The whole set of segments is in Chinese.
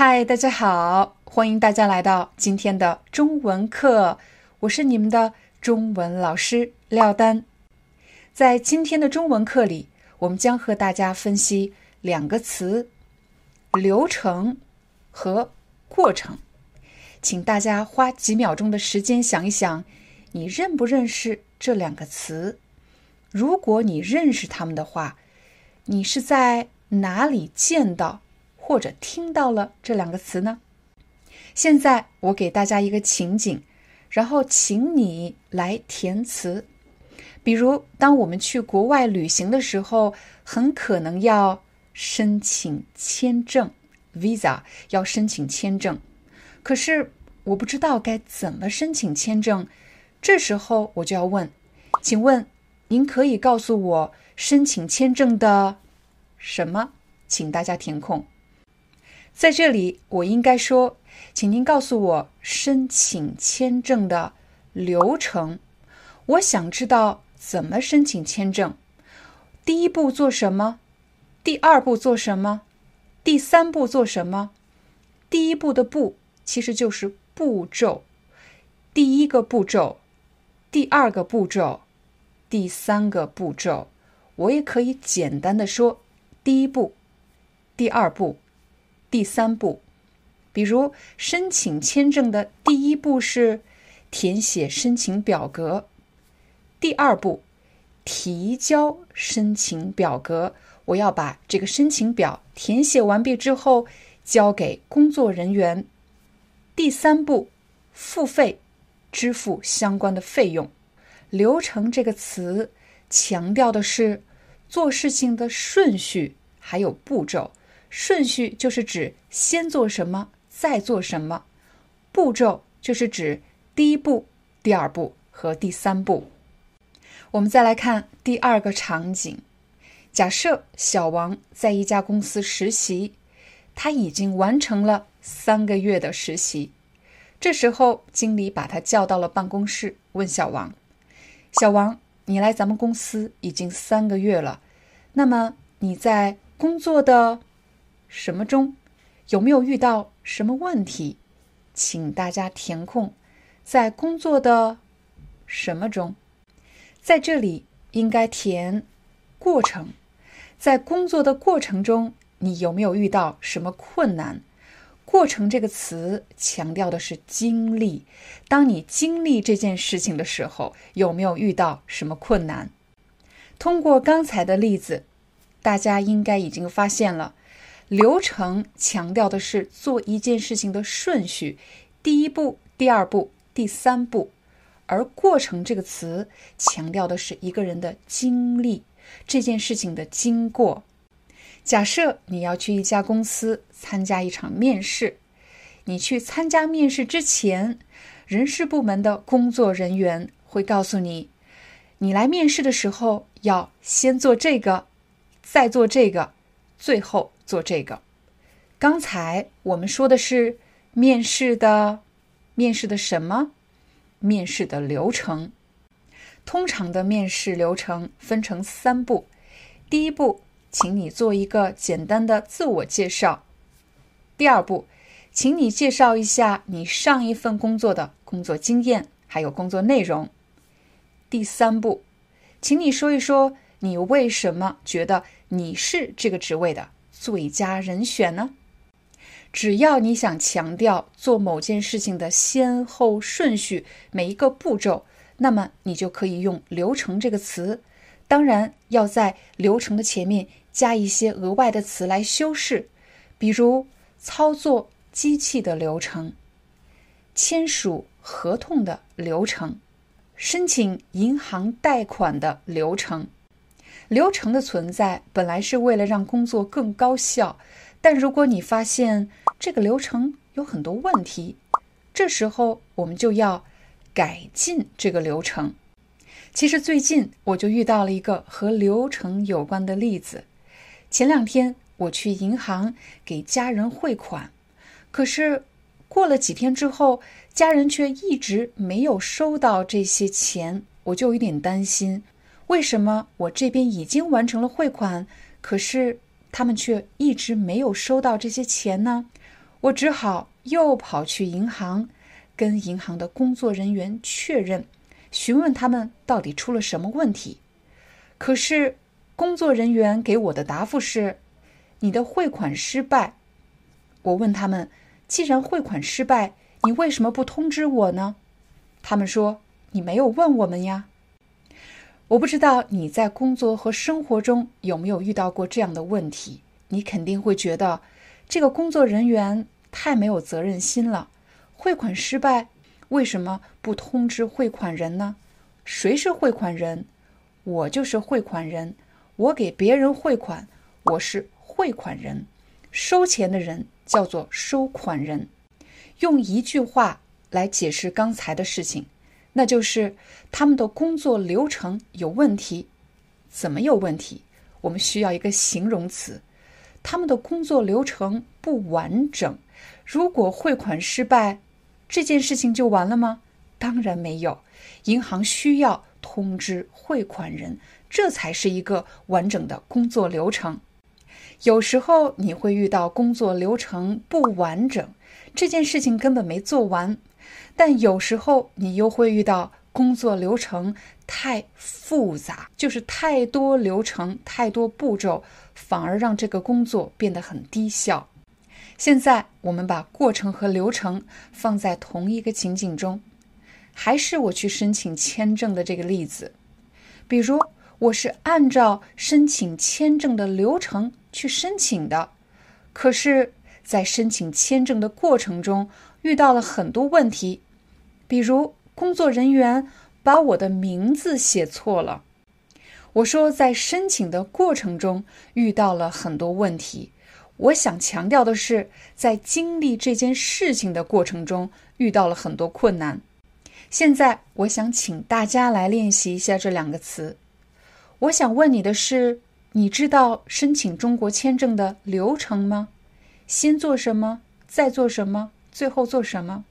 嗨，大家好，欢迎大家来到今天的中文课，我是你们的中文老师廖丹。在今天的中文课里，我们将和大家分析两个词：流程和过程。请大家花几秒钟的时间想一想，你认不认识这两个词？如果你认识它们的话，你是在哪里见到？或者听到了这两个词呢？现在我给大家一个情景，然后请你来填词。比如，当我们去国外旅行的时候，很可能要申请签证 （visa），要申请签证。可是我不知道该怎么申请签证，这时候我就要问：请问您可以告诉我申请签证的什么？请大家填空。在这里，我应该说，请您告诉我申请签证的流程。我想知道怎么申请签证，第一步做什么，第二步做什么，第三步做什么。第一步的“步”其实就是步骤，第一个步骤，第二个步骤，第三个步骤。我也可以简单的说，第一步，第二步。第三步，比如申请签证的第一步是填写申请表格，第二步提交申请表格。我要把这个申请表填写完毕之后交给工作人员。第三步付费，支付相关的费用。流程这个词强调的是做事情的顺序还有步骤。顺序就是指先做什么，再做什么；步骤就是指第一步、第二步和第三步。我们再来看第二个场景：假设小王在一家公司实习，他已经完成了三个月的实习。这时候，经理把他叫到了办公室，问小王：“小王，你来咱们公司已经三个月了，那么你在工作的……”什么中有没有遇到什么问题？请大家填空，在工作的什么中，在这里应该填过程。在工作的过程中，你有没有遇到什么困难？过程这个词强调的是经历。当你经历这件事情的时候，有没有遇到什么困难？通过刚才的例子，大家应该已经发现了。流程强调的是做一件事情的顺序，第一步、第二步、第三步；而过程这个词强调的是一个人的经历，这件事情的经过。假设你要去一家公司参加一场面试，你去参加面试之前，人事部门的工作人员会告诉你，你来面试的时候要先做这个，再做这个，最后。做这个，刚才我们说的是面试的，面试的什么？面试的流程。通常的面试流程分成三步。第一步，请你做一个简单的自我介绍。第二步，请你介绍一下你上一份工作的工作经验还有工作内容。第三步，请你说一说你为什么觉得你是这个职位的。最佳人选呢？只要你想强调做某件事情的先后顺序，每一个步骤，那么你就可以用“流程”这个词。当然，要在流程的前面加一些额外的词来修饰，比如操作机器的流程、签署合同的流程、申请银行贷款的流程。流程的存在本来是为了让工作更高效，但如果你发现这个流程有很多问题，这时候我们就要改进这个流程。其实最近我就遇到了一个和流程有关的例子。前两天我去银行给家人汇款，可是过了几天之后，家人却一直没有收到这些钱，我就有点担心。为什么我这边已经完成了汇款，可是他们却一直没有收到这些钱呢？我只好又跑去银行，跟银行的工作人员确认。询问他们到底出了什么问题，可是工作人员给我的答复是：“你的汇款失败。”我问他们：“既然汇款失败，你为什么不通知我呢？”他们说：“你没有问我们呀。”我不知道你在工作和生活中有没有遇到过这样的问题，你肯定会觉得这个工作人员太没有责任心了，汇款失败。为什么不通知汇款人呢？谁是汇款人？我就是汇款人。我给别人汇款，我是汇款人。收钱的人叫做收款人。用一句话来解释刚才的事情，那就是他们的工作流程有问题。怎么有问题？我们需要一个形容词。他们的工作流程不完整。如果汇款失败，这件事情就完了吗？当然没有，银行需要通知汇款人，这才是一个完整的工作流程。有时候你会遇到工作流程不完整，这件事情根本没做完；但有时候你又会遇到工作流程太复杂，就是太多流程、太多步骤，反而让这个工作变得很低效。现在我们把过程和流程放在同一个情景中，还是我去申请签证的这个例子。比如，我是按照申请签证的流程去申请的，可是，在申请签证的过程中遇到了很多问题，比如工作人员把我的名字写错了。我说，在申请的过程中遇到了很多问题。我想强调的是，在经历这件事情的过程中，遇到了很多困难。现在，我想请大家来练习一下这两个词。我想问你的是：你知道申请中国签证的流程吗？先做什么，再做什么，最后做什么？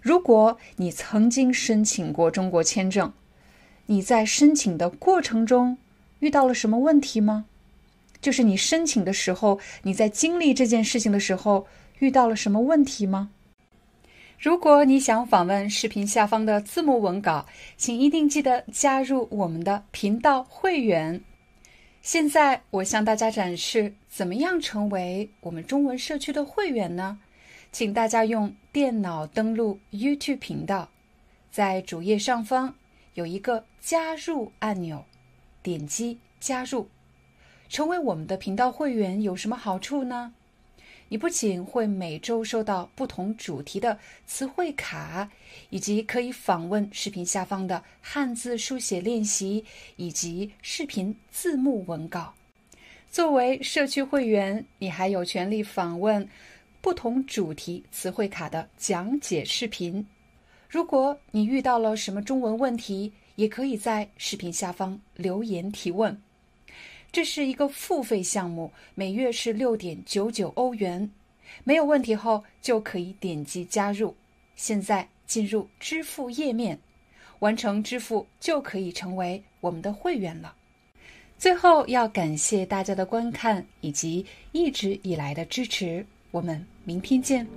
如果你曾经申请过中国签证，你在申请的过程中遇到了什么问题吗？就是你申请的时候，你在经历这件事情的时候遇到了什么问题吗？如果你想访问视频下方的字幕文稿，请一定记得加入我们的频道会员。现在我向大家展示怎么样成为我们中文社区的会员呢？请大家用电脑登录 YouTube 频道，在主页上方有一个加入按钮，点击加入。成为我们的频道会员有什么好处呢？你不仅会每周收到不同主题的词汇卡，以及可以访问视频下方的汉字书写练习以及视频字幕文稿。作为社区会员，你还有权利访问不同主题词汇卡的讲解视频。如果你遇到了什么中文问题，也可以在视频下方留言提问。这是一个付费项目，每月是六点九九欧元。没有问题后就可以点击加入。现在进入支付页面，完成支付就可以成为我们的会员了。最后要感谢大家的观看以及一直以来的支持。我们明天见。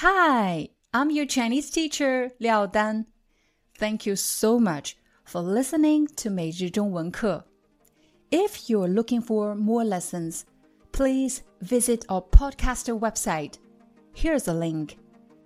Hi, I'm your Chinese teacher, Liao Dan. Thank you so much for listening to 每日中文课. If you're looking for more lessons, please visit our podcaster website. Here's a link